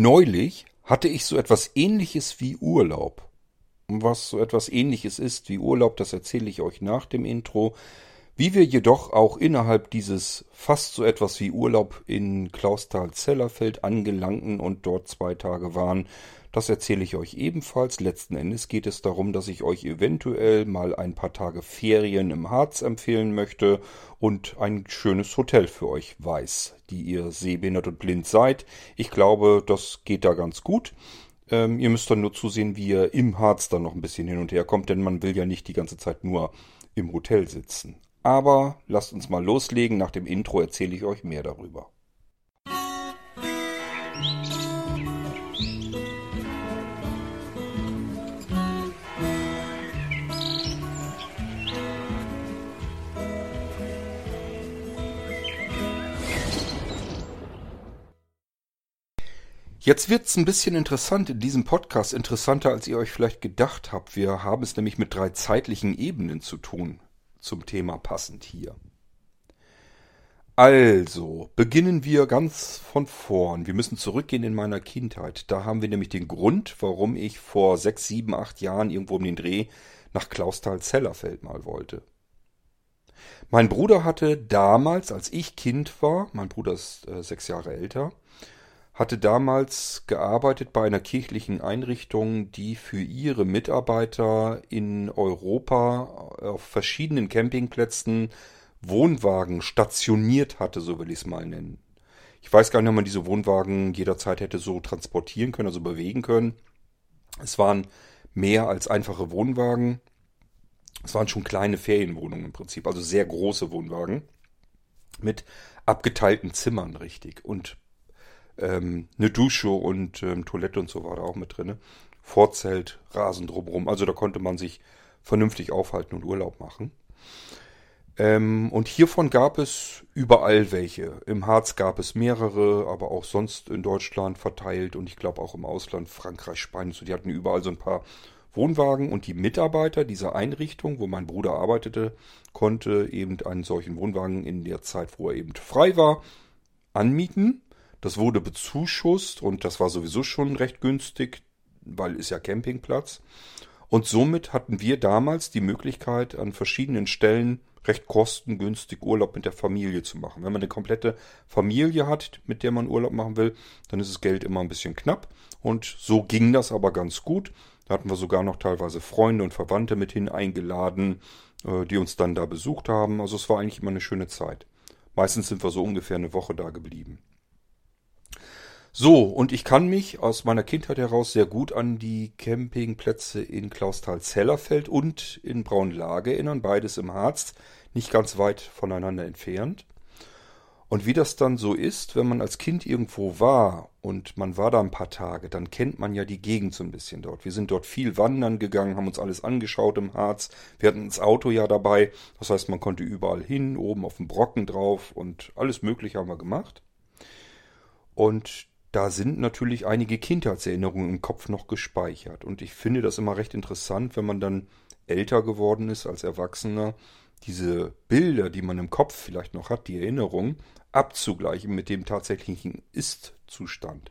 Neulich hatte ich so etwas ähnliches wie Urlaub. Was so etwas ähnliches ist wie Urlaub, das erzähle ich euch nach dem Intro. Wie wir jedoch auch innerhalb dieses fast so etwas wie Urlaub in Klausthal-Zellerfeld angelangten und dort zwei Tage waren, das erzähle ich euch ebenfalls. Letzten Endes geht es darum, dass ich euch eventuell mal ein paar Tage Ferien im Harz empfehlen möchte und ein schönes Hotel für euch weiß, die ihr sehbehindert und blind seid. Ich glaube, das geht da ganz gut. Ähm, ihr müsst dann nur zusehen, wie ihr im Harz dann noch ein bisschen hin und her kommt, denn man will ja nicht die ganze Zeit nur im Hotel sitzen. Aber lasst uns mal loslegen. Nach dem Intro erzähle ich euch mehr darüber. Jetzt wird's ein bisschen interessant in diesem Podcast, interessanter als ihr euch vielleicht gedacht habt. Wir haben es nämlich mit drei zeitlichen Ebenen zu tun, zum Thema passend hier. Also, beginnen wir ganz von vorn. Wir müssen zurückgehen in meiner Kindheit. Da haben wir nämlich den Grund, warum ich vor sechs, sieben, acht Jahren irgendwo um den Dreh nach Klausthal-Zellerfeld mal wollte. Mein Bruder hatte damals, als ich Kind war, mein Bruder ist äh, sechs Jahre älter, hatte damals gearbeitet bei einer kirchlichen Einrichtung, die für ihre Mitarbeiter in Europa auf verschiedenen Campingplätzen Wohnwagen stationiert hatte, so will ich es mal nennen. Ich weiß gar nicht, ob man diese Wohnwagen jederzeit hätte so transportieren können, also bewegen können. Es waren mehr als einfache Wohnwagen. Es waren schon kleine Ferienwohnungen im Prinzip, also sehr große Wohnwagen mit abgeteilten Zimmern richtig und ähm, eine Dusche und ähm, Toilette und so war da auch mit drin. Vorzelt, Rasen drumherum. Also da konnte man sich vernünftig aufhalten und Urlaub machen. Ähm, und hiervon gab es überall welche. Im Harz gab es mehrere, aber auch sonst in Deutschland verteilt und ich glaube auch im Ausland, Frankreich, Spanien. So, die hatten überall so ein paar Wohnwagen und die Mitarbeiter dieser Einrichtung, wo mein Bruder arbeitete, konnte eben einen solchen Wohnwagen in der Zeit, wo er eben frei war, anmieten das wurde bezuschusst und das war sowieso schon recht günstig, weil ist ja Campingplatz. Und somit hatten wir damals die Möglichkeit, an verschiedenen Stellen recht kostengünstig Urlaub mit der Familie zu machen. Wenn man eine komplette Familie hat, mit der man Urlaub machen will, dann ist das Geld immer ein bisschen knapp. Und so ging das aber ganz gut. Da hatten wir sogar noch teilweise Freunde und Verwandte mit hin eingeladen, äh, die uns dann da besucht haben. Also es war eigentlich immer eine schöne Zeit. Meistens sind wir so ungefähr eine Woche da geblieben. So, und ich kann mich aus meiner Kindheit heraus sehr gut an die Campingplätze in Klausthal-Zellerfeld und in Braunlage erinnern, beides im Harz, nicht ganz weit voneinander entfernt. Und wie das dann so ist, wenn man als Kind irgendwo war und man war da ein paar Tage, dann kennt man ja die Gegend so ein bisschen dort. Wir sind dort viel wandern gegangen, haben uns alles angeschaut im Harz. Wir hatten das Auto ja dabei. Das heißt, man konnte überall hin, oben auf dem Brocken drauf und alles Mögliche haben wir gemacht. Und da sind natürlich einige Kindheitserinnerungen im Kopf noch gespeichert. Und ich finde das immer recht interessant, wenn man dann älter geworden ist als Erwachsener, diese Bilder, die man im Kopf vielleicht noch hat, die Erinnerungen, abzugleichen mit dem tatsächlichen Ist-Zustand.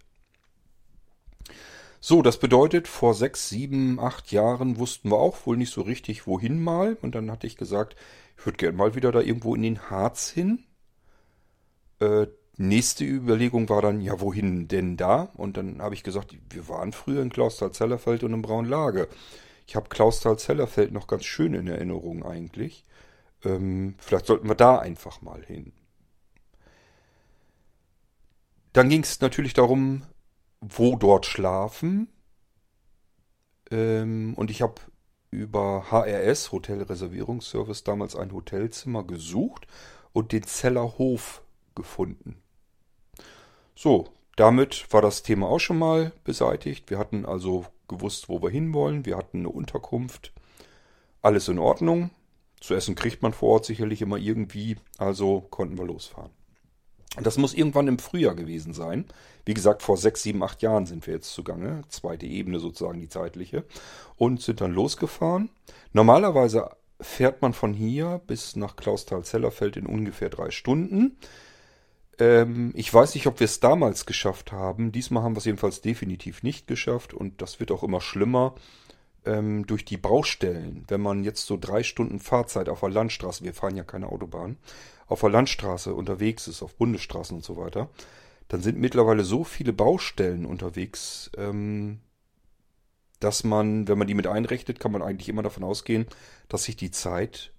So, das bedeutet, vor sechs, sieben, acht Jahren wussten wir auch wohl nicht so richtig, wohin mal. Und dann hatte ich gesagt, ich würde gerne mal wieder da irgendwo in den Harz hin. Äh, Nächste Überlegung war dann, ja, wohin denn da? Und dann habe ich gesagt, wir waren früher in Klausthal-Zellerfeld und im Braunlage. Ich habe Klausthal-Zellerfeld noch ganz schön in Erinnerung eigentlich. Ähm, vielleicht sollten wir da einfach mal hin. Dann ging es natürlich darum, wo dort schlafen. Ähm, und ich habe über HRS, Hotelreservierungsservice, damals ein Hotelzimmer gesucht und den Zellerhof gefunden. So, damit war das Thema auch schon mal beseitigt. Wir hatten also gewusst, wo wir hinwollen. Wir hatten eine Unterkunft. Alles in Ordnung. Zu essen kriegt man vor Ort sicherlich immer irgendwie. Also konnten wir losfahren. Das muss irgendwann im Frühjahr gewesen sein. Wie gesagt, vor sechs, sieben, acht Jahren sind wir jetzt zugange. Zweite Ebene sozusagen, die zeitliche. Und sind dann losgefahren. Normalerweise fährt man von hier bis nach Klausthal-Zellerfeld in ungefähr drei Stunden. Ähm, ich weiß nicht, ob wir es damals geschafft haben. Diesmal haben wir es jedenfalls definitiv nicht geschafft und das wird auch immer schlimmer ähm, durch die Baustellen. Wenn man jetzt so drei Stunden Fahrzeit auf der Landstraße, wir fahren ja keine Autobahn, auf der Landstraße unterwegs ist, auf Bundesstraßen und so weiter, dann sind mittlerweile so viele Baustellen unterwegs, ähm, dass man, wenn man die mit einrechnet, kann man eigentlich immer davon ausgehen, dass sich die Zeit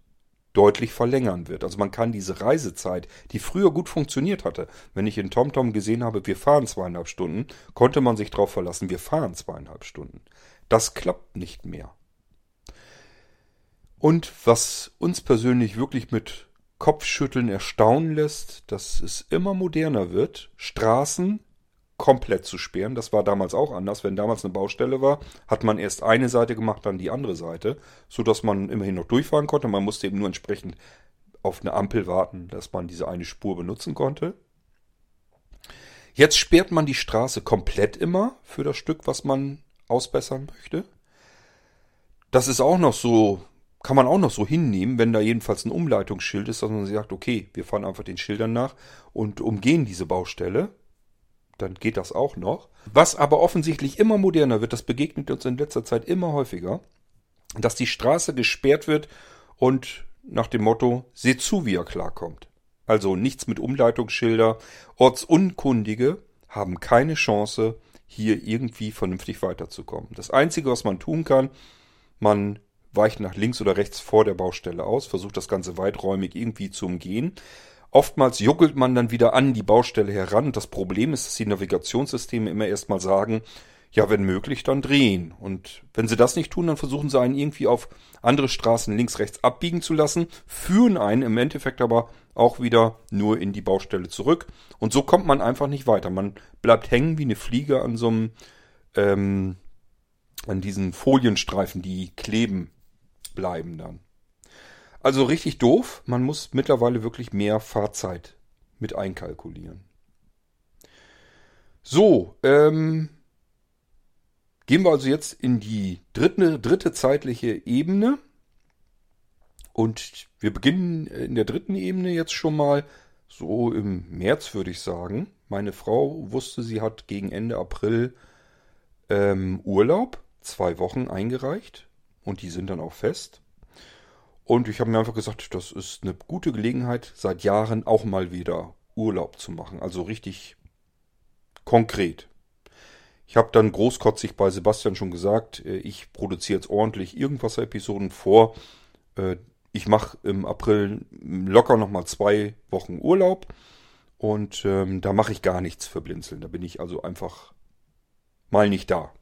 deutlich verlängern wird. Also man kann diese Reisezeit, die früher gut funktioniert hatte, wenn ich in TomTom gesehen habe, wir fahren zweieinhalb Stunden, konnte man sich darauf verlassen, wir fahren zweieinhalb Stunden. Das klappt nicht mehr. Und was uns persönlich wirklich mit Kopfschütteln erstaunen lässt, dass es immer moderner wird, Straßen komplett zu sperren. Das war damals auch anders. Wenn damals eine Baustelle war, hat man erst eine Seite gemacht, dann die andere Seite, so dass man immerhin noch durchfahren konnte. Man musste eben nur entsprechend auf eine Ampel warten, dass man diese eine Spur benutzen konnte. Jetzt sperrt man die Straße komplett immer für das Stück, was man ausbessern möchte. Das ist auch noch so, kann man auch noch so hinnehmen, wenn da jedenfalls ein Umleitungsschild ist, dass man sagt, okay, wir fahren einfach den Schildern nach und umgehen diese Baustelle dann geht das auch noch. Was aber offensichtlich immer moderner wird, das begegnet uns in letzter Zeit immer häufiger, dass die Straße gesperrt wird und nach dem Motto, seht zu, wie er klarkommt. Also nichts mit Umleitungsschilder. Ortsunkundige haben keine Chance, hier irgendwie vernünftig weiterzukommen. Das Einzige, was man tun kann, man weicht nach links oder rechts vor der Baustelle aus, versucht das Ganze weiträumig irgendwie zu umgehen. Oftmals juckelt man dann wieder an die Baustelle heran. Das Problem ist, dass die Navigationssysteme immer erstmal sagen, ja, wenn möglich, dann drehen. Und wenn sie das nicht tun, dann versuchen sie einen irgendwie auf andere Straßen links, rechts abbiegen zu lassen, führen einen im Endeffekt aber auch wieder nur in die Baustelle zurück. Und so kommt man einfach nicht weiter. Man bleibt hängen wie eine Fliege an so einem, ähm, an diesen Folienstreifen, die kleben bleiben dann. Also richtig doof. Man muss mittlerweile wirklich mehr Fahrzeit mit einkalkulieren. So, ähm, gehen wir also jetzt in die dritte, dritte zeitliche Ebene. Und wir beginnen in der dritten Ebene jetzt schon mal so im März, würde ich sagen. Meine Frau wusste, sie hat gegen Ende April ähm, Urlaub, zwei Wochen eingereicht. Und die sind dann auch fest. Und ich habe mir einfach gesagt, das ist eine gute Gelegenheit, seit Jahren auch mal wieder Urlaub zu machen. Also richtig konkret. Ich habe dann großkotzig bei Sebastian schon gesagt, äh, ich produziere jetzt ordentlich Irgendwas-Episoden vor. Äh, ich mache im April locker nochmal zwei Wochen Urlaub. Und ähm, da mache ich gar nichts für Blinzeln. Da bin ich also einfach mal nicht da.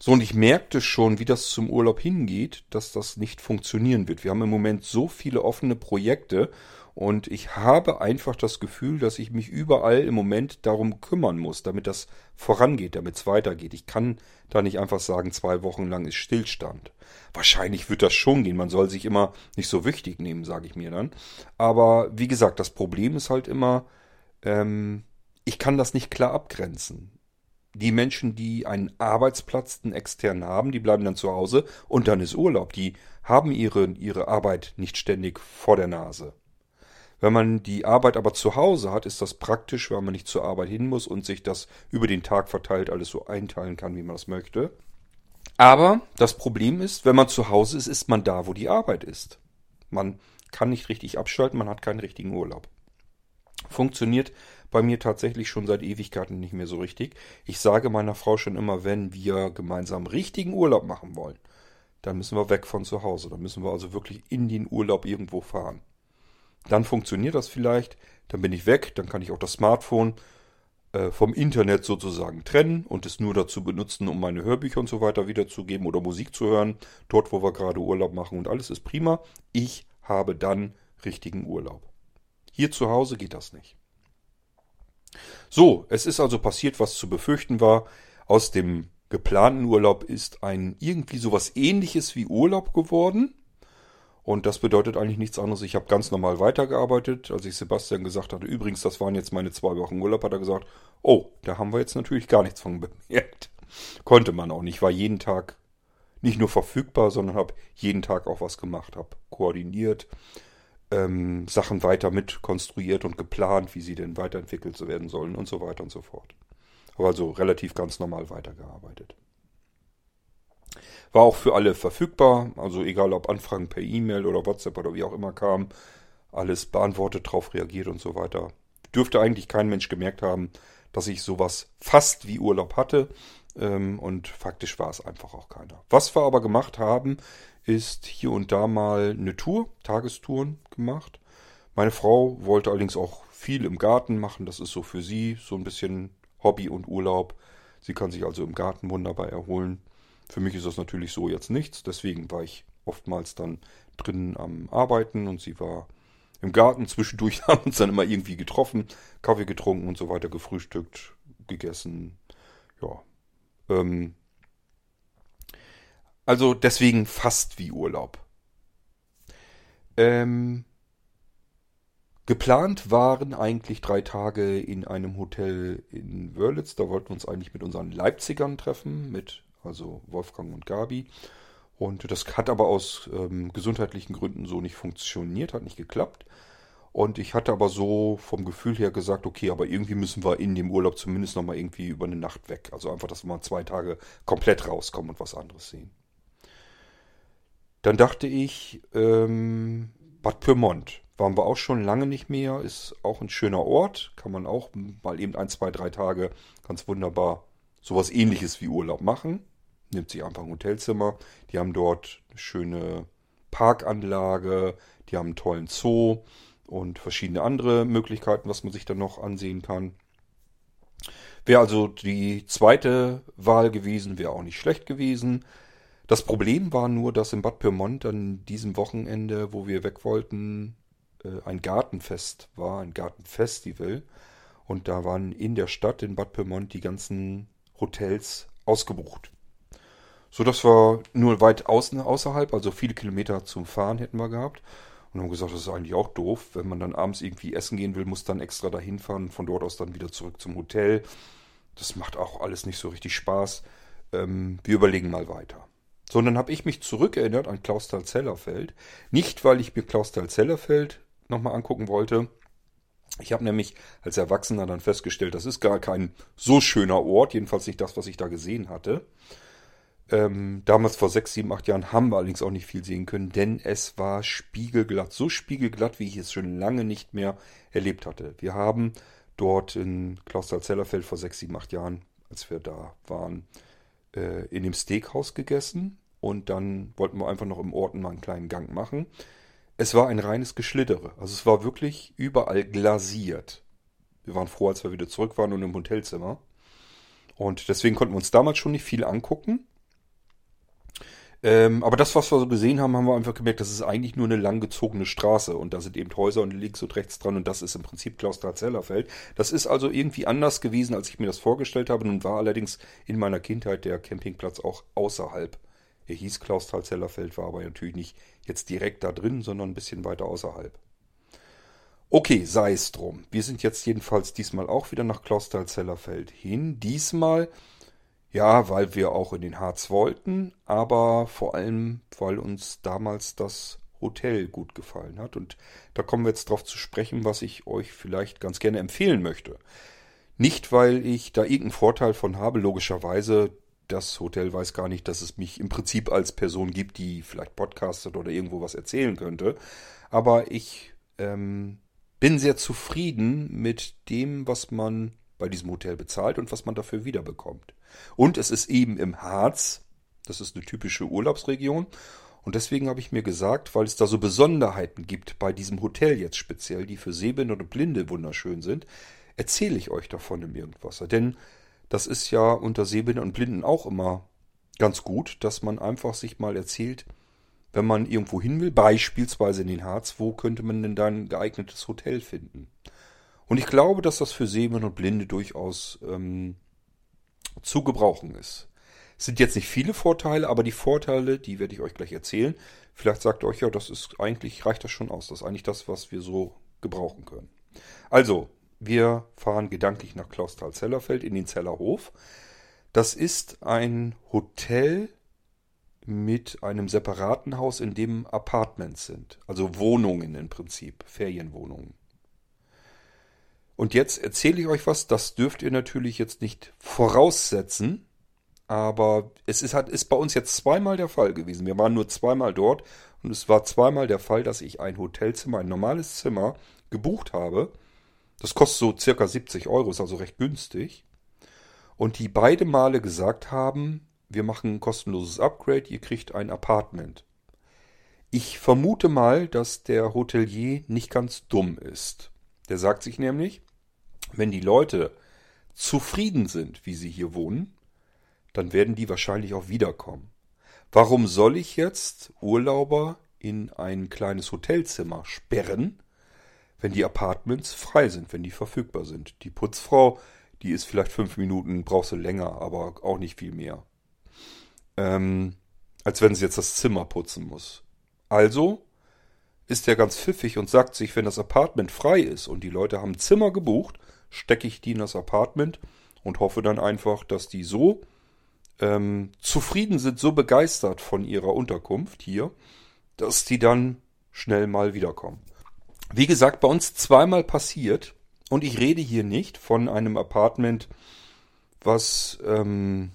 So, und ich merkte schon, wie das zum Urlaub hingeht, dass das nicht funktionieren wird. Wir haben im Moment so viele offene Projekte und ich habe einfach das Gefühl, dass ich mich überall im Moment darum kümmern muss, damit das vorangeht, damit es weitergeht. Ich kann da nicht einfach sagen, zwei Wochen lang ist Stillstand. Wahrscheinlich wird das schon gehen. Man soll sich immer nicht so wichtig nehmen, sage ich mir dann. Aber wie gesagt, das Problem ist halt immer, ähm, ich kann das nicht klar abgrenzen die Menschen, die einen Arbeitsplatz, einen externen haben, die bleiben dann zu Hause und dann ist Urlaub. Die haben ihre, ihre Arbeit nicht ständig vor der Nase. Wenn man die Arbeit aber zu Hause hat, ist das praktisch, weil man nicht zur Arbeit hin muss und sich das über den Tag verteilt alles so einteilen kann, wie man das möchte. Aber das Problem ist, wenn man zu Hause ist, ist man da, wo die Arbeit ist. Man kann nicht richtig abschalten, man hat keinen richtigen Urlaub. Funktioniert bei mir tatsächlich schon seit Ewigkeiten nicht mehr so richtig. Ich sage meiner Frau schon immer, wenn wir gemeinsam richtigen Urlaub machen wollen, dann müssen wir weg von zu Hause. Dann müssen wir also wirklich in den Urlaub irgendwo fahren. Dann funktioniert das vielleicht, dann bin ich weg, dann kann ich auch das Smartphone äh, vom Internet sozusagen trennen und es nur dazu benutzen, um meine Hörbücher und so weiter wiederzugeben oder Musik zu hören, dort wo wir gerade Urlaub machen und alles ist prima. Ich habe dann richtigen Urlaub. Hier zu Hause geht das nicht. So, es ist also passiert, was zu befürchten war. Aus dem geplanten Urlaub ist ein irgendwie sowas ähnliches wie Urlaub geworden. Und das bedeutet eigentlich nichts anderes. Ich habe ganz normal weitergearbeitet. Als ich Sebastian gesagt hatte, übrigens, das waren jetzt meine zwei Wochen Urlaub, hat er gesagt, oh, da haben wir jetzt natürlich gar nichts von bemerkt. Konnte man auch nicht. War jeden Tag nicht nur verfügbar, sondern habe jeden Tag auch was gemacht, habe koordiniert, ähm, Sachen weiter mit konstruiert und geplant, wie sie denn weiterentwickelt werden sollen und so weiter und so fort. Aber also relativ ganz normal weitergearbeitet. War auch für alle verfügbar, also egal ob Anfragen per E-Mail oder WhatsApp oder wie auch immer kam, alles beantwortet, drauf reagiert und so weiter. Dürfte eigentlich kein Mensch gemerkt haben, dass ich sowas fast wie Urlaub hatte ähm, und faktisch war es einfach auch keiner. Was wir aber gemacht haben, ist hier und da mal eine Tour, Tagestouren gemacht. Meine Frau wollte allerdings auch viel im Garten machen, das ist so für sie so ein bisschen Hobby und Urlaub. Sie kann sich also im Garten wunderbar erholen. Für mich ist das natürlich so jetzt nichts, deswegen war ich oftmals dann drinnen am Arbeiten und sie war im Garten. Zwischendurch haben uns dann immer irgendwie getroffen, Kaffee getrunken und so weiter, gefrühstückt, gegessen. Ja. Ähm also deswegen fast wie Urlaub. Ähm Geplant waren eigentlich drei Tage in einem Hotel in Wörlitz. Da wollten wir uns eigentlich mit unseren Leipzigern treffen, mit also Wolfgang und Gabi. Und das hat aber aus ähm, gesundheitlichen Gründen so nicht funktioniert, hat nicht geklappt. Und ich hatte aber so vom Gefühl her gesagt, okay, aber irgendwie müssen wir in dem Urlaub zumindest nochmal irgendwie über eine Nacht weg. Also einfach, dass wir mal zwei Tage komplett rauskommen und was anderes sehen. Dann dachte ich, ähm, Bad Pyrmont. Waren wir auch schon lange nicht mehr, ist auch ein schöner Ort, kann man auch mal eben ein, zwei, drei Tage ganz wunderbar sowas ähnliches wie Urlaub machen nimmt sich einfach ein Hotelzimmer. Die haben dort eine schöne Parkanlage, die haben einen tollen Zoo und verschiedene andere Möglichkeiten, was man sich dann noch ansehen kann. Wäre also die zweite Wahl gewesen, wäre auch nicht schlecht gewesen. Das Problem war nur, dass in Bad Pyrmont an diesem Wochenende, wo wir weg wollten, äh, ein Gartenfest war, ein Gartenfestival. Und da waren in der Stadt in Bad Pyrmont die ganzen Hotels ausgebucht. So dass wir nur weit außen, außerhalb, also viele Kilometer zum Fahren hätten wir gehabt. Und haben gesagt, das ist eigentlich auch doof. Wenn man dann abends irgendwie essen gehen will, muss dann extra dahin fahren, von dort aus dann wieder zurück zum Hotel. Das macht auch alles nicht so richtig Spaß. Ähm, wir überlegen mal weiter. So, und dann habe ich mich zurückerinnert an Klausthal-Zellerfeld. Nicht, weil ich mir Klausthal-Zellerfeld nochmal angucken wollte. Ich habe nämlich als Erwachsener dann festgestellt, das ist gar kein so schöner Ort, jedenfalls nicht das, was ich da gesehen hatte. Ähm, damals vor sechs, sieben, acht Jahren haben wir allerdings auch nicht viel sehen können, denn es war spiegelglatt. So spiegelglatt, wie ich es schon lange nicht mehr erlebt hatte. Wir haben dort in Klausthal-Zellerfeld vor sechs, sieben, acht Jahren, als wir da waren, äh, in dem Steakhouse gegessen. Und dann wollten wir einfach noch im Ort mal einen kleinen Gang machen. Es war ein reines Geschlittere. Also es war wirklich überall glasiert. Wir waren froh, als wir wieder zurück waren und im Hotelzimmer. Und deswegen konnten wir uns damals schon nicht viel angucken. Ähm, aber das, was wir so gesehen haben, haben wir einfach gemerkt, das ist eigentlich nur eine langgezogene Straße und da sind eben Häuser und links und rechts dran und das ist im Prinzip Klausthal-Zellerfeld. Das ist also irgendwie anders gewesen, als ich mir das vorgestellt habe. Nun war allerdings in meiner Kindheit der Campingplatz auch außerhalb. Er hieß Klausthal-Zellerfeld, war aber natürlich nicht jetzt direkt da drin, sondern ein bisschen weiter außerhalb. Okay, sei es drum. Wir sind jetzt jedenfalls diesmal auch wieder nach Klausthal-Zellerfeld hin. Diesmal ja, weil wir auch in den Harz wollten, aber vor allem, weil uns damals das Hotel gut gefallen hat. Und da kommen wir jetzt drauf zu sprechen, was ich euch vielleicht ganz gerne empfehlen möchte. Nicht, weil ich da irgendeinen Vorteil von habe, logischerweise. Das Hotel weiß gar nicht, dass es mich im Prinzip als Person gibt, die vielleicht podcastet oder irgendwo was erzählen könnte. Aber ich ähm, bin sehr zufrieden mit dem, was man bei diesem Hotel bezahlt und was man dafür wiederbekommt. Und es ist eben im Harz, das ist eine typische Urlaubsregion. Und deswegen habe ich mir gesagt, weil es da so Besonderheiten gibt bei diesem Hotel jetzt speziell, die für Sehbehinderte und Blinde wunderschön sind, erzähle ich euch davon im Irgendwasser. Denn das ist ja unter Sehbehinderten und Blinden auch immer ganz gut, dass man einfach sich mal erzählt, wenn man irgendwo hin will, beispielsweise in den Harz, wo könnte man denn da ein geeignetes Hotel finden? Und ich glaube, dass das für Sehende und Blinde durchaus ähm, zu gebrauchen ist. Es sind jetzt nicht viele Vorteile, aber die Vorteile, die werde ich euch gleich erzählen. Vielleicht sagt ihr euch ja, das ist eigentlich, reicht das schon aus. Das ist eigentlich das, was wir so gebrauchen können. Also, wir fahren gedanklich nach Klausthal-Zellerfeld in den Zellerhof. Das ist ein Hotel mit einem separaten Haus, in dem Apartments sind. Also Wohnungen im Prinzip, Ferienwohnungen. Und jetzt erzähle ich euch was, das dürft ihr natürlich jetzt nicht voraussetzen, aber es ist, ist bei uns jetzt zweimal der Fall gewesen. Wir waren nur zweimal dort und es war zweimal der Fall, dass ich ein Hotelzimmer, ein normales Zimmer gebucht habe. Das kostet so circa 70 Euro, ist also recht günstig. Und die beide Male gesagt haben, wir machen ein kostenloses Upgrade, ihr kriegt ein Apartment. Ich vermute mal, dass der Hotelier nicht ganz dumm ist. Der sagt sich nämlich, wenn die Leute zufrieden sind, wie sie hier wohnen, dann werden die wahrscheinlich auch wiederkommen. Warum soll ich jetzt Urlauber in ein kleines Hotelzimmer sperren, wenn die Apartments frei sind, wenn die verfügbar sind? Die Putzfrau, die ist vielleicht fünf Minuten, brauchst du länger, aber auch nicht viel mehr. Ähm, als wenn sie jetzt das Zimmer putzen muss. Also ist er ganz pfiffig und sagt sich, wenn das Apartment frei ist und die Leute haben Zimmer gebucht, stecke ich die in das Apartment und hoffe dann einfach, dass die so ähm, zufrieden sind, so begeistert von ihrer Unterkunft hier, dass die dann schnell mal wiederkommen. Wie gesagt, bei uns zweimal passiert und ich rede hier nicht von einem Apartment, was ähm,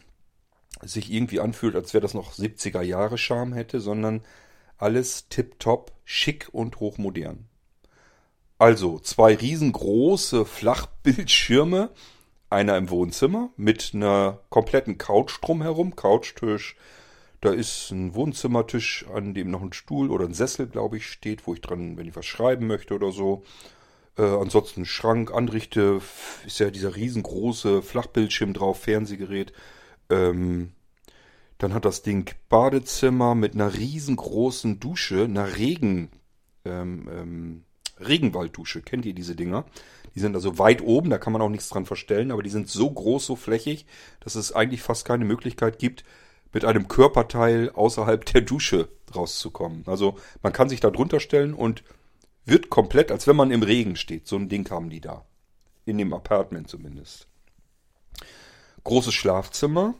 sich irgendwie anfühlt, als wäre das noch 70er Jahre Charme hätte, sondern alles tipptopp, schick und hochmodern. Also zwei riesengroße Flachbildschirme einer im Wohnzimmer mit einer kompletten Couch drumherum, Couchtisch. Da ist ein Wohnzimmertisch, an dem noch ein Stuhl oder ein Sessel, glaube ich, steht, wo ich dran, wenn ich was schreiben möchte oder so. Äh, ansonsten Schrank, Anrichte, ist ja dieser riesengroße Flachbildschirm drauf, Fernsehgerät. Ähm, dann hat das Ding Badezimmer mit einer riesengroßen Dusche, einer Regen, ähm, ähm, Regenwalddusche. Kennt ihr diese Dinger? Die sind also weit oben, da kann man auch nichts dran verstellen, aber die sind so groß, so flächig, dass es eigentlich fast keine Möglichkeit gibt, mit einem Körperteil außerhalb der Dusche rauszukommen. Also man kann sich da drunter stellen und wird komplett, als wenn man im Regen steht. So ein Ding haben die da. In dem Apartment zumindest. Großes Schlafzimmer.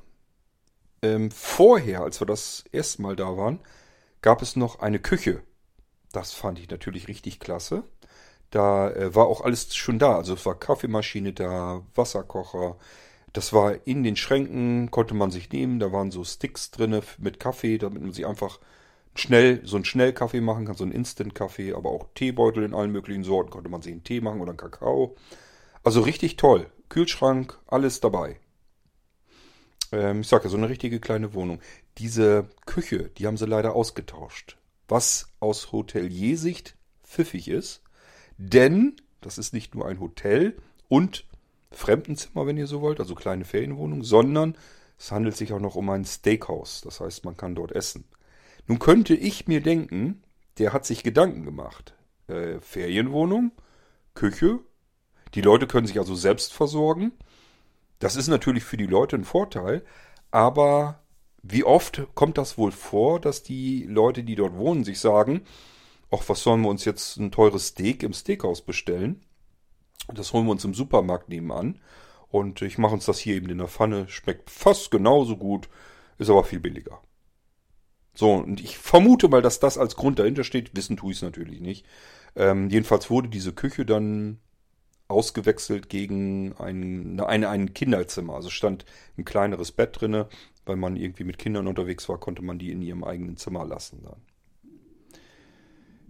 Ähm, vorher, als wir das erste Mal da waren, gab es noch eine Küche. Das fand ich natürlich richtig klasse. Da äh, war auch alles schon da. Also es war Kaffeemaschine da, Wasserkocher. Das war in den Schränken, konnte man sich nehmen. Da waren so Sticks drinne mit Kaffee, damit man sich einfach schnell so einen Schnellkaffee machen kann, so einen Instant-Kaffee, aber auch Teebeutel in allen möglichen Sorten konnte man sich einen Tee machen oder einen Kakao. Also richtig toll. Kühlschrank, alles dabei. Ähm, ich sage ja, so eine richtige kleine Wohnung. Diese Küche, die haben sie leider ausgetauscht. Was aus Hoteliersicht pfiffig ist, denn das ist nicht nur ein Hotel und Fremdenzimmer, wenn ihr so wollt, also kleine Ferienwohnung, sondern es handelt sich auch noch um ein Steakhouse. Das heißt, man kann dort essen. Nun könnte ich mir denken, der hat sich Gedanken gemacht. Äh, Ferienwohnung, Küche, die Leute können sich also selbst versorgen. Das ist natürlich für die Leute ein Vorteil, aber wie oft kommt das wohl vor, dass die Leute, die dort wohnen, sich sagen, ach, was sollen wir uns jetzt ein teures Steak im Steakhouse bestellen? Das holen wir uns im Supermarkt nebenan. Und ich mache uns das hier eben in der Pfanne. Schmeckt fast genauso gut, ist aber viel billiger. So, und ich vermute mal, dass das als Grund dahinter steht. Wissen tue ich es natürlich nicht. Ähm, jedenfalls wurde diese Küche dann ausgewechselt gegen ein, ein, ein Kinderzimmer. Also stand ein kleineres Bett drinne. Weil man irgendwie mit Kindern unterwegs war, konnte man die in ihrem eigenen Zimmer lassen dann.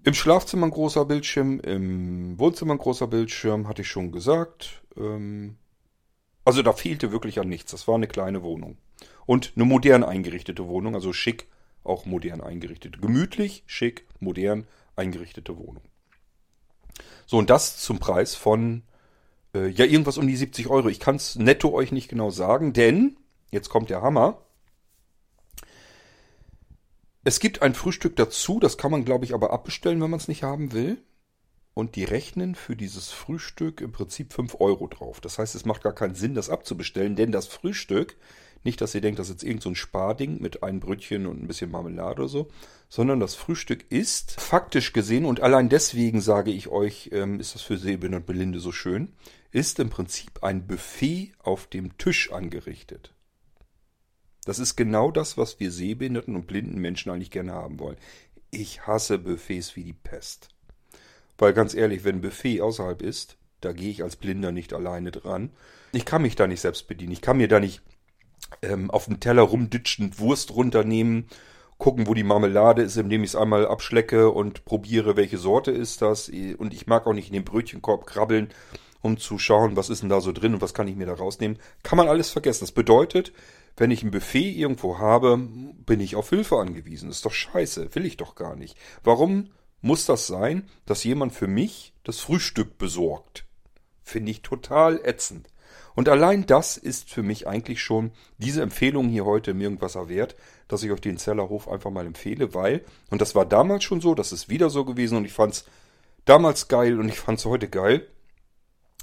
Im Schlafzimmer ein großer Bildschirm, im Wohnzimmer ein großer Bildschirm, hatte ich schon gesagt. Ähm, also da fehlte wirklich an nichts. Das war eine kleine Wohnung. Und eine modern eingerichtete Wohnung, also schick, auch modern eingerichtet. Gemütlich, schick, modern eingerichtete Wohnung. So, und das zum Preis von, äh, ja, irgendwas um die 70 Euro. Ich kann es netto euch nicht genau sagen, denn, jetzt kommt der Hammer, es gibt ein Frühstück dazu, das kann man, glaube ich, aber abbestellen, wenn man es nicht haben will. Und die rechnen für dieses Frühstück im Prinzip 5 Euro drauf. Das heißt, es macht gar keinen Sinn, das abzubestellen, denn das Frühstück, nicht, dass ihr denkt, das ist jetzt irgend so ein Sparding mit einem Brötchen und ein bisschen Marmelade oder so, sondern das Frühstück ist faktisch gesehen, und allein deswegen sage ich euch, ähm, ist das für Sebin und Belinde so schön, ist im Prinzip ein Buffet auf dem Tisch angerichtet. Das ist genau das, was wir sehbehinderten und blinden Menschen eigentlich gerne haben wollen. Ich hasse Buffets wie die Pest. Weil ganz ehrlich, wenn ein Buffet außerhalb ist, da gehe ich als Blinder nicht alleine dran. Ich kann mich da nicht selbst bedienen. Ich kann mir da nicht ähm, auf dem Teller rumditschend Wurst runternehmen, gucken, wo die Marmelade ist, indem ich es einmal abschlecke und probiere, welche Sorte ist das. Und ich mag auch nicht in den Brötchenkorb krabbeln, um zu schauen, was ist denn da so drin und was kann ich mir da rausnehmen. Kann man alles vergessen. Das bedeutet, wenn ich ein Buffet irgendwo habe, bin ich auf Hilfe angewiesen. Das ist doch scheiße. Will ich doch gar nicht. Warum muss das sein, dass jemand für mich das Frühstück besorgt? Finde ich total ätzend. Und allein das ist für mich eigentlich schon diese Empfehlung hier heute im Irgendwasser wert, dass ich euch den Zellerhof einfach mal empfehle, weil, und das war damals schon so, das ist wieder so gewesen und ich fand's damals geil und ich fand's heute geil,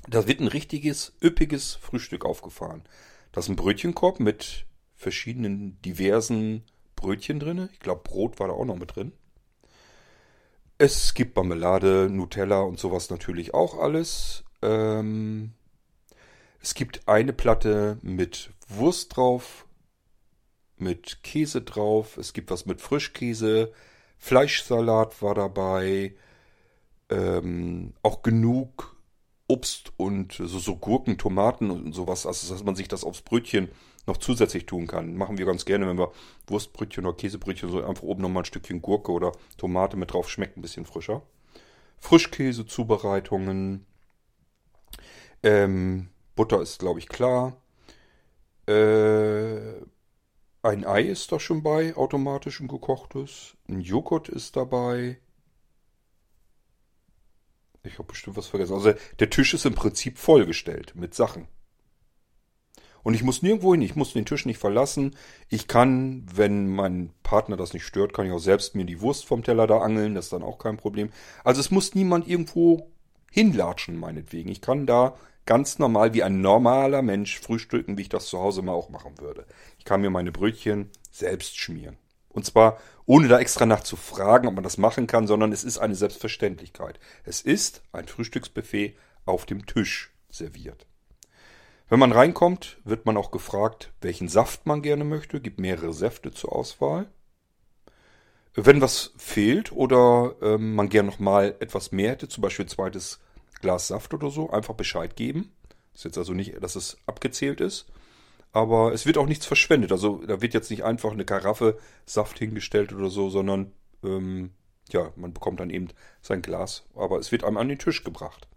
da wird ein richtiges, üppiges Frühstück aufgefahren. Da ist ein Brötchenkorb mit verschiedenen diversen Brötchen drin. Ich glaube, Brot war da auch noch mit drin. Es gibt Marmelade, Nutella und sowas natürlich auch alles. Ähm, es gibt eine Platte mit Wurst drauf, mit Käse drauf. Es gibt was mit Frischkäse. Fleischsalat war dabei. Ähm, auch genug Obst und so, so Gurken, Tomaten und sowas. Also, dass man sich das aufs Brötchen noch zusätzlich tun kann. Machen wir ganz gerne, wenn wir Wurstbrötchen oder Käsebrötchen so einfach oben nochmal ein Stückchen Gurke oder Tomate mit drauf. Schmeckt ein bisschen frischer. Frischkäse-Zubereitungen. Ähm, Butter ist, glaube ich, klar. Äh, ein Ei ist da schon bei, automatisch ein gekochtes. Ein Joghurt ist dabei. Ich habe bestimmt was vergessen. Also der Tisch ist im Prinzip vollgestellt mit Sachen. Und ich muss nirgendwo hin, ich muss den Tisch nicht verlassen. Ich kann, wenn mein Partner das nicht stört, kann ich auch selbst mir die Wurst vom Teller da angeln, das ist dann auch kein Problem. Also es muss niemand irgendwo hinlatschen, meinetwegen. Ich kann da ganz normal wie ein normaler Mensch frühstücken, wie ich das zu Hause mal auch machen würde. Ich kann mir meine Brötchen selbst schmieren. Und zwar ohne da extra nach zu fragen, ob man das machen kann, sondern es ist eine Selbstverständlichkeit. Es ist ein Frühstücksbuffet auf dem Tisch serviert. Wenn man reinkommt, wird man auch gefragt, welchen Saft man gerne möchte. Gibt mehrere Säfte zur Auswahl. Wenn was fehlt oder ähm, man gerne noch mal etwas mehr hätte, zum Beispiel ein zweites Glas Saft oder so, einfach Bescheid geben. Ist jetzt also nicht, dass es abgezählt ist. Aber es wird auch nichts verschwendet. Also da wird jetzt nicht einfach eine Karaffe Saft hingestellt oder so, sondern ähm, ja, man bekommt dann eben sein Glas. Aber es wird einem an den Tisch gebracht.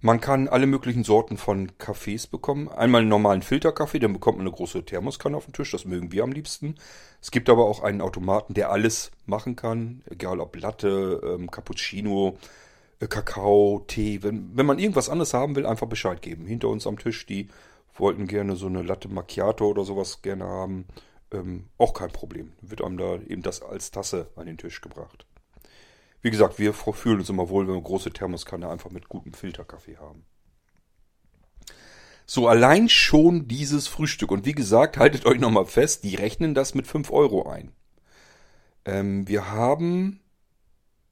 Man kann alle möglichen Sorten von Kaffees bekommen. Einmal einen normalen Filterkaffee, dann bekommt man eine große Thermoskanne auf den Tisch, das mögen wir am liebsten. Es gibt aber auch einen Automaten, der alles machen kann, egal ob Latte, ähm, Cappuccino, äh, Kakao, Tee. Wenn, wenn man irgendwas anderes haben will, einfach Bescheid geben. Hinter uns am Tisch, die wollten gerne so eine Latte Macchiato oder sowas gerne haben. Ähm, auch kein Problem. Wird einem da eben das als Tasse an den Tisch gebracht. Wie gesagt, wir fühlen uns immer wohl, wenn wir große Thermoskanne einfach mit gutem Filterkaffee haben. So, allein schon dieses Frühstück. Und wie gesagt, haltet euch nochmal fest, die rechnen das mit 5 Euro ein. Ähm, wir haben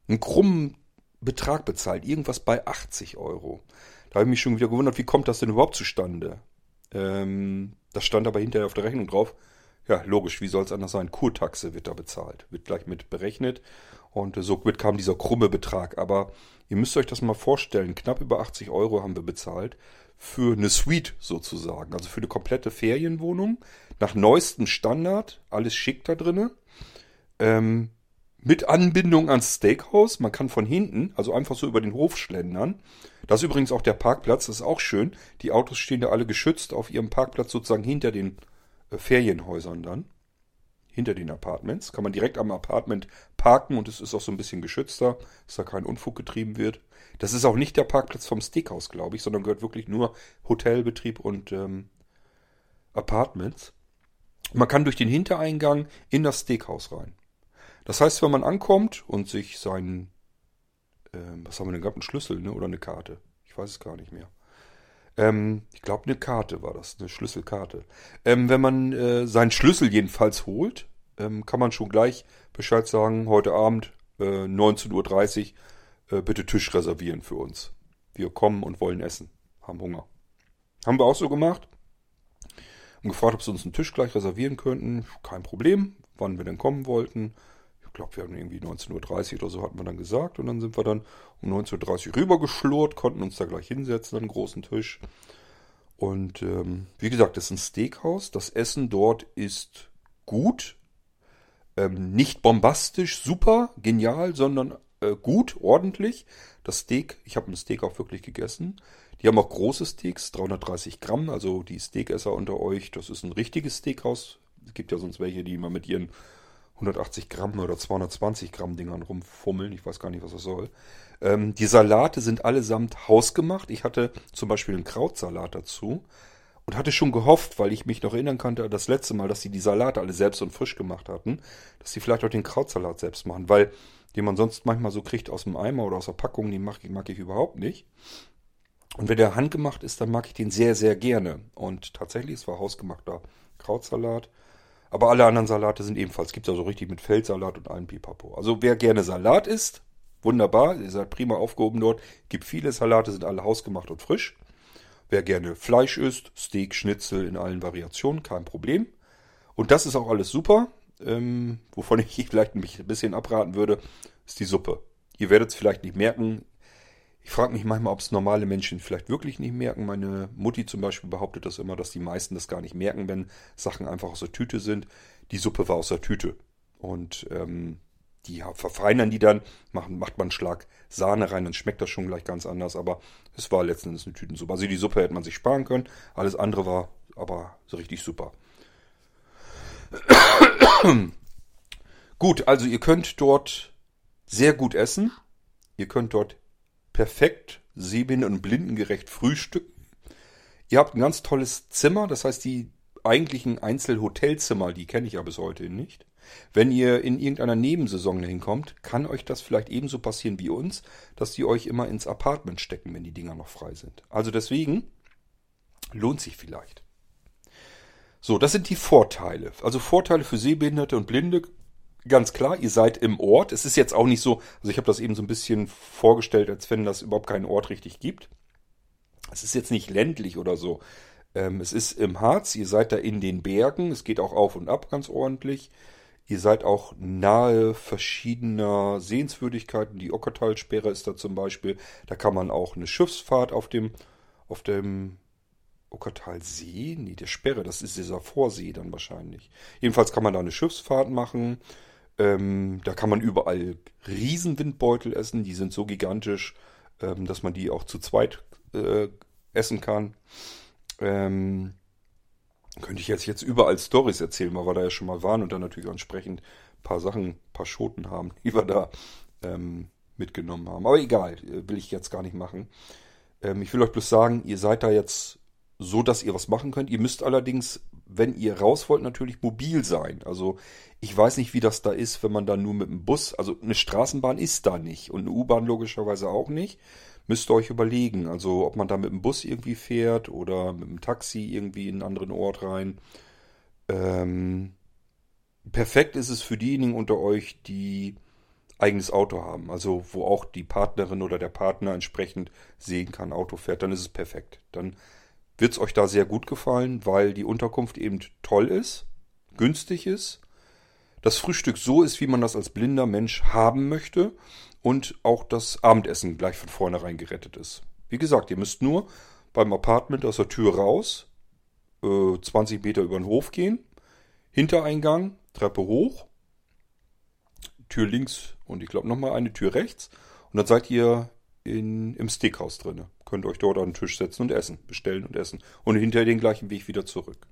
einen krummen Betrag bezahlt, irgendwas bei 80 Euro. Da habe ich mich schon wieder gewundert, wie kommt das denn überhaupt zustande? Ähm, das stand aber hinterher auf der Rechnung drauf. Ja, logisch, wie soll es anders sein? Kurtaxe wird da bezahlt, wird gleich mit berechnet und somit kam dieser krumme Betrag. Aber ihr müsst euch das mal vorstellen, knapp über 80 Euro haben wir bezahlt für eine Suite sozusagen, also für eine komplette Ferienwohnung nach neuestem Standard, alles schick da drinne. Ähm, mit Anbindung ans Steakhouse. Man kann von hinten, also einfach so über den Hof schlendern. Das ist übrigens auch der Parkplatz, das ist auch schön. Die Autos stehen da alle geschützt auf ihrem Parkplatz sozusagen hinter den äh, Ferienhäusern dann. Hinter den Apartments. Kann man direkt am Apartment parken und es ist auch so ein bisschen geschützter, dass da kein Unfug getrieben wird. Das ist auch nicht der Parkplatz vom Steakhouse, glaube ich, sondern gehört wirklich nur Hotelbetrieb und ähm, Apartments. Man kann durch den Hintereingang in das Steakhouse rein. Das heißt, wenn man ankommt und sich seinen, äh, was haben wir denn gehabt, einen Schlüssel ne? oder eine Karte? Ich weiß es gar nicht mehr. Ähm, ich glaube, eine Karte war das, eine Schlüsselkarte. Ähm, wenn man äh, seinen Schlüssel jedenfalls holt, ähm, kann man schon gleich Bescheid sagen, heute Abend äh, 19.30 Uhr, äh, bitte Tisch reservieren für uns. Wir kommen und wollen essen, haben Hunger. Haben wir auch so gemacht. und gefragt, ob sie uns einen Tisch gleich reservieren könnten. Kein Problem, wann wir denn kommen wollten. Ich glaube, wir haben irgendwie 19.30 Uhr oder so hatten wir dann gesagt. Und dann sind wir dann um 19.30 Uhr rübergeschlurrt, konnten uns da gleich hinsetzen an einen großen Tisch. Und ähm, wie gesagt, das ist ein Steakhouse. Das Essen dort ist gut. Ähm, nicht bombastisch, super, genial, sondern äh, gut, ordentlich. Das Steak, ich habe ein Steak auch wirklich gegessen. Die haben auch große Steaks, 330 Gramm. Also die Steakesser unter euch, das ist ein richtiges Steakhouse. Es gibt ja sonst welche, die immer mit ihren 180 Gramm oder 220 Gramm Dingern rumfummeln. Ich weiß gar nicht, was das soll. Ähm, die Salate sind allesamt hausgemacht. Ich hatte zum Beispiel einen Krautsalat dazu und hatte schon gehofft, weil ich mich noch erinnern konnte, das letzte Mal, dass sie die Salate alle selbst und frisch gemacht hatten, dass sie vielleicht auch den Krautsalat selbst machen, weil den man sonst manchmal so kriegt aus dem Eimer oder aus der Packung, den mag ich, mag ich überhaupt nicht. Und wenn der handgemacht ist, dann mag ich den sehr, sehr gerne. Und tatsächlich, es war hausgemachter Krautsalat. Aber alle anderen Salate sind ebenfalls. Es gibt also richtig mit Feldsalat und allem Pipapo. Also wer gerne Salat isst, wunderbar. Ihr seid prima aufgehoben dort. Gibt viele Salate, sind alle hausgemacht und frisch. Wer gerne Fleisch isst, Steak, Schnitzel in allen Variationen, kein Problem. Und das ist auch alles super. Ähm, wovon ich vielleicht ein bisschen abraten würde, ist die Suppe. Ihr werdet es vielleicht nicht merken. Ich frage mich manchmal, ob es normale Menschen vielleicht wirklich nicht merken. Meine Mutti zum Beispiel behauptet das immer, dass die meisten das gar nicht merken, wenn Sachen einfach aus der Tüte sind. Die Suppe war aus der Tüte. Und ähm, die verfeinern die dann, machen, macht man Schlag Sahne rein, dann schmeckt das schon gleich ganz anders. Aber es war letzten Endes eine Tütensuppe. Also die Suppe hätte man sich sparen können. Alles andere war aber so richtig super. gut, also ihr könnt dort sehr gut essen. Ihr könnt dort perfekt sehbind- und blindengerecht frühstücken. Ihr habt ein ganz tolles Zimmer, das heißt die eigentlichen Einzelhotelzimmer, die kenne ich ja bis heute nicht. Wenn ihr in irgendeiner Nebensaison hinkommt, kann euch das vielleicht ebenso passieren wie uns, dass die euch immer ins Apartment stecken, wenn die Dinger noch frei sind. Also deswegen lohnt sich vielleicht. So, das sind die Vorteile. Also Vorteile für Sehbehinderte und Blinde ganz klar, ihr seid im Ort. Es ist jetzt auch nicht so, also ich habe das eben so ein bisschen vorgestellt, als wenn das überhaupt keinen Ort richtig gibt. Es ist jetzt nicht ländlich oder so. Ähm, es ist im Harz, ihr seid da in den Bergen, es geht auch auf und ab ganz ordentlich. Ihr seid auch nahe verschiedener Sehenswürdigkeiten. Die Ockertalsperre ist da zum Beispiel. Da kann man auch eine Schiffsfahrt auf dem, auf dem Ockertalsee? Nee, der Sperre, das ist dieser Vorsee dann wahrscheinlich. Jedenfalls kann man da eine Schiffsfahrt machen. Ähm, da kann man überall Riesenwindbeutel essen. Die sind so gigantisch, ähm, dass man die auch zu zweit äh, essen kann. Ähm, könnte ich jetzt, jetzt überall Stories erzählen, weil wir da ja schon mal waren und dann natürlich entsprechend ein paar Sachen, ein paar Schoten haben, die wir da ähm, mitgenommen haben. Aber egal, äh, will ich jetzt gar nicht machen. Ähm, ich will euch bloß sagen, ihr seid da jetzt so, dass ihr was machen könnt. Ihr müsst allerdings wenn ihr raus wollt, natürlich mobil sein. Also ich weiß nicht, wie das da ist, wenn man da nur mit dem Bus, also eine Straßenbahn ist da nicht und eine U-Bahn logischerweise auch nicht. Müsst ihr euch überlegen, also ob man da mit dem Bus irgendwie fährt oder mit dem Taxi irgendwie in einen anderen Ort rein. Ähm, perfekt ist es für diejenigen unter euch, die eigenes Auto haben, also wo auch die Partnerin oder der Partner entsprechend sehen kann, Auto fährt, dann ist es perfekt. Dann wird es euch da sehr gut gefallen, weil die Unterkunft eben toll ist, günstig ist, das Frühstück so ist, wie man das als blinder Mensch haben möchte und auch das Abendessen gleich von vornherein gerettet ist. Wie gesagt, ihr müsst nur beim Apartment aus der Tür raus, äh, 20 Meter über den Hof gehen, Hintereingang, Treppe hoch, Tür links und ich glaube nochmal eine Tür rechts und dann seid ihr in, im Steakhouse drinne. Könnt euch dort an den Tisch setzen und essen, bestellen und essen. Und hinterher den gleichen Weg wieder zurück.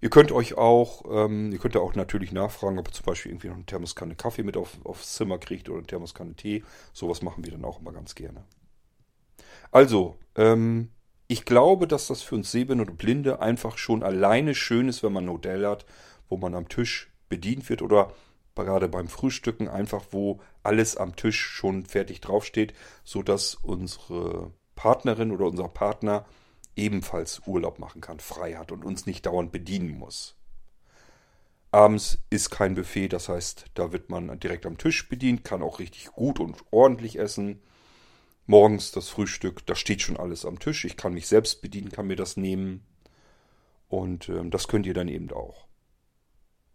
Ihr könnt euch auch, ähm, ihr könnt ja auch natürlich nachfragen, ob ihr zum Beispiel irgendwie noch eine Thermoskanne Kaffee mit auf, aufs Zimmer kriegt oder eine Thermoskanne Tee. Sowas machen wir dann auch immer ganz gerne. Also, ähm, ich glaube, dass das für uns Sehbehinderte und Blinde einfach schon alleine schön ist, wenn man ein Hotel hat, wo man am Tisch bedient wird oder gerade beim Frühstücken einfach, wo alles am Tisch schon fertig draufsteht, so dass unsere Partnerin oder unser Partner ebenfalls Urlaub machen kann, frei hat und uns nicht dauernd bedienen muss. Abends ist kein Buffet, das heißt, da wird man direkt am Tisch bedient, kann auch richtig gut und ordentlich essen. Morgens das Frühstück, da steht schon alles am Tisch. Ich kann mich selbst bedienen, kann mir das nehmen. Und ähm, das könnt ihr dann eben auch.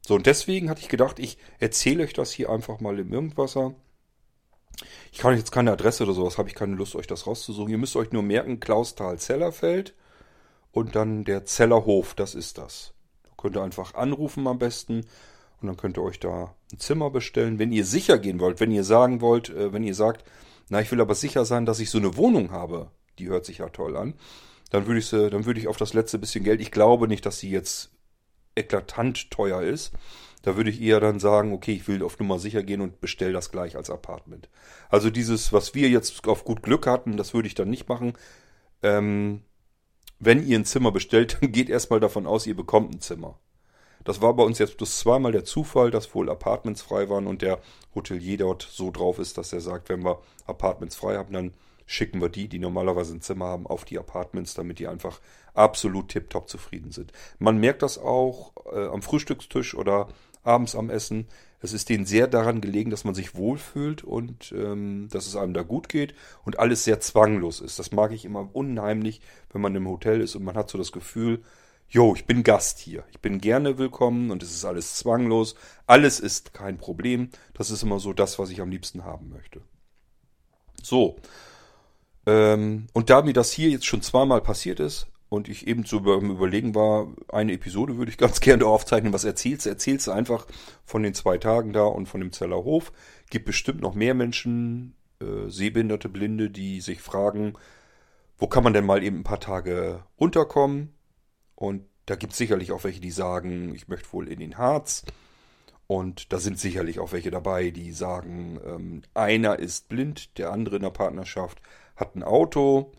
So, und deswegen hatte ich gedacht, ich erzähle euch das hier einfach mal im Irgendwasser. Ich kann euch jetzt keine Adresse oder sowas, habe ich keine Lust, euch das rauszusuchen. Ihr müsst euch nur merken, Klausthal-Zellerfeld und dann der Zellerhof, das ist das. Da könnt ihr einfach anrufen am besten und dann könnt ihr euch da ein Zimmer bestellen. Wenn ihr sicher gehen wollt, wenn ihr sagen wollt, äh, wenn ihr sagt, na, ich will aber sicher sein, dass ich so eine Wohnung habe, die hört sich ja toll an, dann würde ich dann würde ich auf das letzte bisschen Geld, ich glaube nicht, dass sie jetzt eklatant teuer ist, da würde ich eher dann sagen, okay, ich will auf Nummer sicher gehen und bestelle das gleich als Apartment. Also dieses, was wir jetzt auf gut Glück hatten, das würde ich dann nicht machen. Ähm, wenn ihr ein Zimmer bestellt, dann geht erstmal davon aus, ihr bekommt ein Zimmer. Das war bei uns jetzt bloß zweimal der Zufall, dass wohl Apartments frei waren und der Hotelier dort so drauf ist, dass er sagt, wenn wir Apartments frei haben, dann schicken wir die, die normalerweise ein Zimmer haben, auf die Apartments, damit die einfach absolut tiptop zufrieden sind. Man merkt das auch äh, am Frühstückstisch oder abends am Essen. Es ist denen sehr daran gelegen, dass man sich wohlfühlt und ähm, dass es einem da gut geht und alles sehr zwanglos ist. Das mag ich immer unheimlich, wenn man im Hotel ist und man hat so das Gefühl, jo, ich bin Gast hier. Ich bin gerne willkommen und es ist alles zwanglos. Alles ist kein Problem. Das ist immer so das, was ich am liebsten haben möchte. So. Ähm, und da mir das hier jetzt schon zweimal passiert ist, und ich eben zu überlegen war, eine Episode würde ich ganz gerne aufzeichnen. Was erzählst du? Erzählst du einfach von den zwei Tagen da und von dem Zellerhof. Gibt bestimmt noch mehr Menschen, äh, Sehbehinderte, Blinde, die sich fragen, wo kann man denn mal eben ein paar Tage unterkommen? Und da gibt es sicherlich auch welche, die sagen, ich möchte wohl in den Harz. Und da sind sicherlich auch welche dabei, die sagen, ähm, einer ist blind, der andere in der Partnerschaft hat ein Auto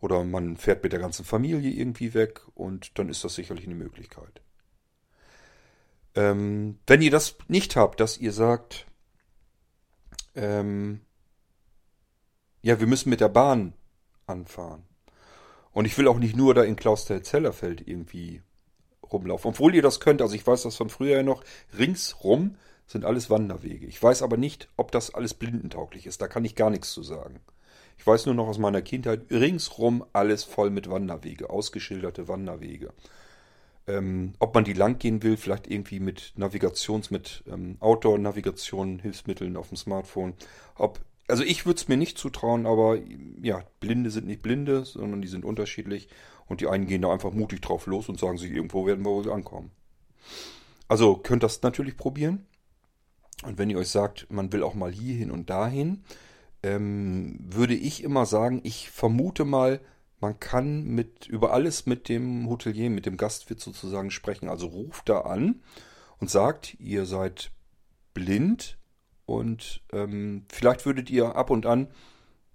oder man fährt mit der ganzen Familie irgendwie weg und dann ist das sicherlich eine Möglichkeit. Ähm, wenn ihr das nicht habt, dass ihr sagt, ähm, ja, wir müssen mit der Bahn anfahren. Und ich will auch nicht nur da in Klausthal-Zellerfeld irgendwie rumlaufen. Obwohl ihr das könnt, also ich weiß das von früher noch, ringsrum sind alles Wanderwege. Ich weiß aber nicht, ob das alles blindentauglich ist. Da kann ich gar nichts zu sagen. Ich weiß nur noch aus meiner Kindheit, ringsrum alles voll mit Wanderwege, ausgeschilderte Wanderwege. Ähm, ob man die lang gehen will, vielleicht irgendwie mit Navigations-, mit ähm, Outdoor-Navigation, Hilfsmitteln auf dem Smartphone. Ob, also ich würde es mir nicht zutrauen, aber ja, Blinde sind nicht Blinde, sondern die sind unterschiedlich. Und die einen gehen da einfach mutig drauf los und sagen sich, irgendwo werden wir wohl ankommen. Also könnt das natürlich probieren. Und wenn ihr euch sagt, man will auch mal hierhin und dahin, ähm, würde ich immer sagen, ich vermute mal, man kann mit über alles mit dem Hotelier, mit dem Gastwirt sozusagen sprechen. Also ruft da an und sagt, ihr seid blind und ähm, vielleicht würdet ihr ab und an,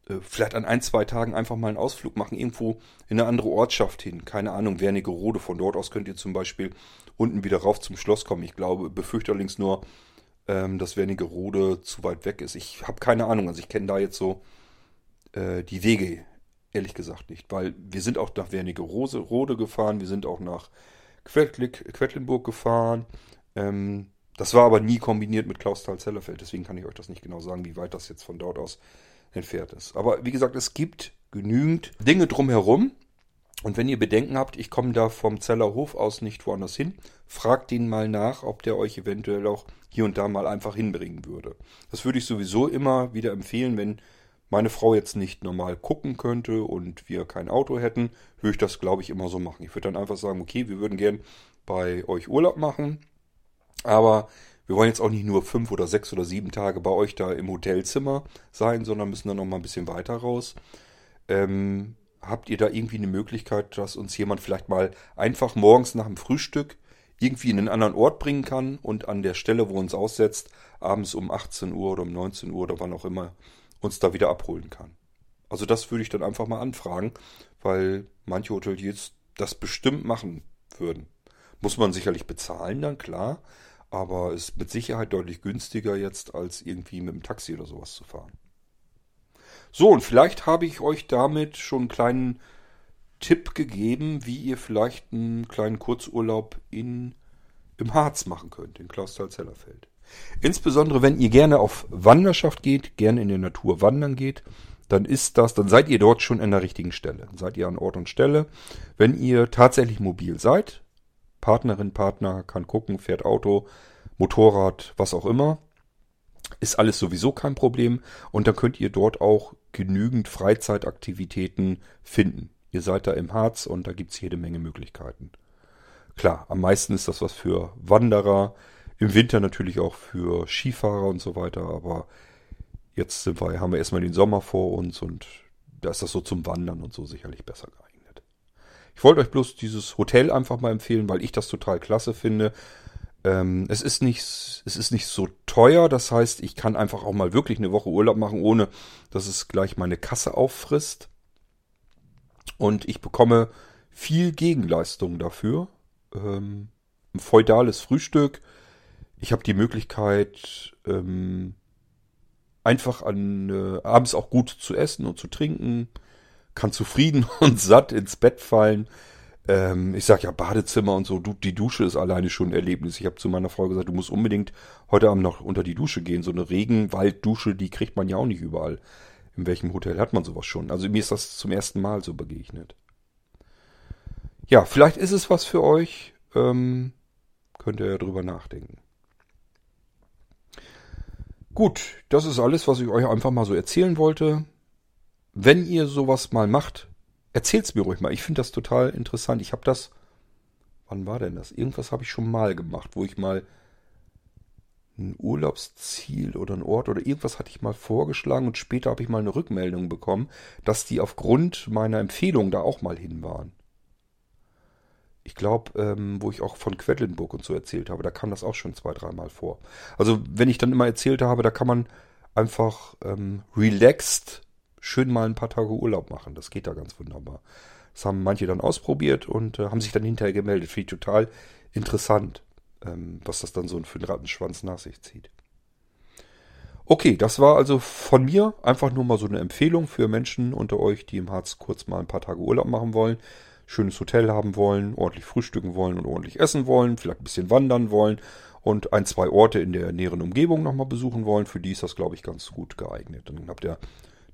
äh, vielleicht an ein, zwei Tagen einfach mal einen Ausflug machen, irgendwo in eine andere Ortschaft hin. Keine Ahnung, Wernigerode. Von dort aus könnt ihr zum Beispiel unten wieder rauf zum Schloss kommen. Ich glaube, befürchte allerdings nur, ähm, dass Wernigerode zu weit weg ist. Ich habe keine Ahnung, also ich kenne da jetzt so äh, die Wege, ehrlich gesagt nicht, weil wir sind auch nach Wernigerode gefahren, wir sind auch nach Quedlinburg gefahren. Ähm, das war aber nie kombiniert mit Klausthal-Zellerfeld, deswegen kann ich euch das nicht genau sagen, wie weit das jetzt von dort aus entfernt ist. Aber wie gesagt, es gibt genügend Dinge drumherum. Und wenn ihr Bedenken habt, ich komme da vom Zellerhof aus nicht woanders hin, fragt ihn mal nach, ob der euch eventuell auch hier und da mal einfach hinbringen würde. Das würde ich sowieso immer wieder empfehlen, wenn meine Frau jetzt nicht normal gucken könnte und wir kein Auto hätten, würde ich das, glaube ich, immer so machen. Ich würde dann einfach sagen, okay, wir würden gern bei euch Urlaub machen, aber wir wollen jetzt auch nicht nur fünf oder sechs oder sieben Tage bei euch da im Hotelzimmer sein, sondern müssen dann noch mal ein bisschen weiter raus. Ähm, habt ihr da irgendwie eine Möglichkeit, dass uns jemand vielleicht mal einfach morgens nach dem Frühstück irgendwie in einen anderen Ort bringen kann und an der Stelle, wo uns aussetzt, abends um 18 Uhr oder um 19 Uhr oder wann auch immer uns da wieder abholen kann. Also das würde ich dann einfach mal anfragen, weil manche Hoteliers das bestimmt machen würden. Muss man sicherlich bezahlen dann, klar, aber ist mit Sicherheit deutlich günstiger jetzt, als irgendwie mit dem Taxi oder sowas zu fahren. So, und vielleicht habe ich euch damit schon einen kleinen Tipp gegeben, wie ihr vielleicht einen kleinen Kurzurlaub in, im Harz machen könnt, in Klausthal-Zellerfeld. Insbesondere wenn ihr gerne auf Wanderschaft geht, gerne in der Natur wandern geht, dann ist das, dann seid ihr dort schon an der richtigen Stelle. Dann seid ihr an Ort und Stelle. Wenn ihr tatsächlich mobil seid, Partnerin, Partner kann gucken, fährt Auto, Motorrad, was auch immer. Ist alles sowieso kein Problem. Und dann könnt ihr dort auch genügend Freizeitaktivitäten finden. Ihr seid da im Harz und da gibt's jede Menge Möglichkeiten. Klar, am meisten ist das was für Wanderer, im Winter natürlich auch für Skifahrer und so weiter, aber jetzt sind wir, haben wir erstmal den Sommer vor uns und da ist das so zum Wandern und so sicherlich besser geeignet. Ich wollte euch bloß dieses Hotel einfach mal empfehlen, weil ich das total klasse finde. Ähm, es, ist nicht, es ist nicht so teuer, das heißt, ich kann einfach auch mal wirklich eine Woche Urlaub machen, ohne dass es gleich meine Kasse auffrisst. Und ich bekomme viel Gegenleistung dafür. Ähm, ein feudales Frühstück, ich habe die Möglichkeit, ähm, einfach an äh, abends auch gut zu essen und zu trinken, kann zufrieden und satt ins Bett fallen. Ähm, ich sag ja Badezimmer und so, du, die Dusche ist alleine schon ein Erlebnis. Ich habe zu meiner Frau gesagt, du musst unbedingt heute Abend noch unter die Dusche gehen. So eine Regenwalddusche, die kriegt man ja auch nicht überall. In welchem Hotel hat man sowas schon? Also mir ist das zum ersten Mal so begegnet. Ja, vielleicht ist es was für euch. Ähm, könnt ihr ja drüber nachdenken. Gut, das ist alles, was ich euch einfach mal so erzählen wollte. Wenn ihr sowas mal macht, erzählt's mir ruhig mal. Ich finde das total interessant. Ich habe das. Wann war denn das? Irgendwas habe ich schon mal gemacht, wo ich mal ein Urlaubsziel oder ein Ort oder irgendwas hatte ich mal vorgeschlagen und später habe ich mal eine Rückmeldung bekommen, dass die aufgrund meiner Empfehlung da auch mal hin waren ich glaube, ähm, wo ich auch von Quedlinburg und so erzählt habe, da kam das auch schon zwei, dreimal vor. Also wenn ich dann immer erzählt habe, da kann man einfach ähm, relaxed schön mal ein paar Tage Urlaub machen. Das geht da ganz wunderbar. Das haben manche dann ausprobiert und äh, haben sich dann hinterher gemeldet. Finde ich total interessant, ähm, was das dann so für einen Rattenschwanz nach sich zieht. Okay, das war also von mir einfach nur mal so eine Empfehlung für Menschen unter euch, die im Harz kurz mal ein paar Tage Urlaub machen wollen schönes Hotel haben wollen, ordentlich frühstücken wollen und ordentlich essen wollen, vielleicht ein bisschen wandern wollen und ein, zwei Orte in der näheren Umgebung nochmal besuchen wollen, für die ist das, glaube ich, ganz gut geeignet. Dann habt ihr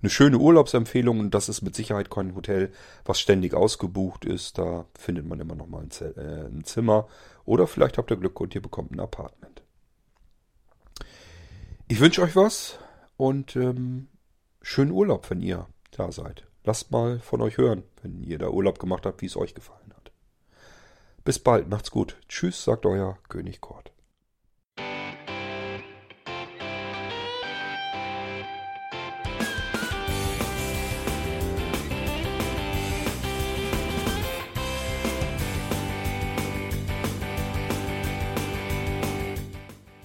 eine schöne Urlaubsempfehlung und das ist mit Sicherheit kein Hotel, was ständig ausgebucht ist. Da findet man immer nochmal ein, äh, ein Zimmer oder vielleicht habt ihr Glück und ihr bekommt ein Apartment. Ich wünsche euch was und ähm, schönen Urlaub, wenn ihr da seid. Lasst mal von euch hören, wenn ihr da Urlaub gemacht habt, wie es euch gefallen hat. Bis bald, macht's gut. Tschüss, sagt euer König Kort.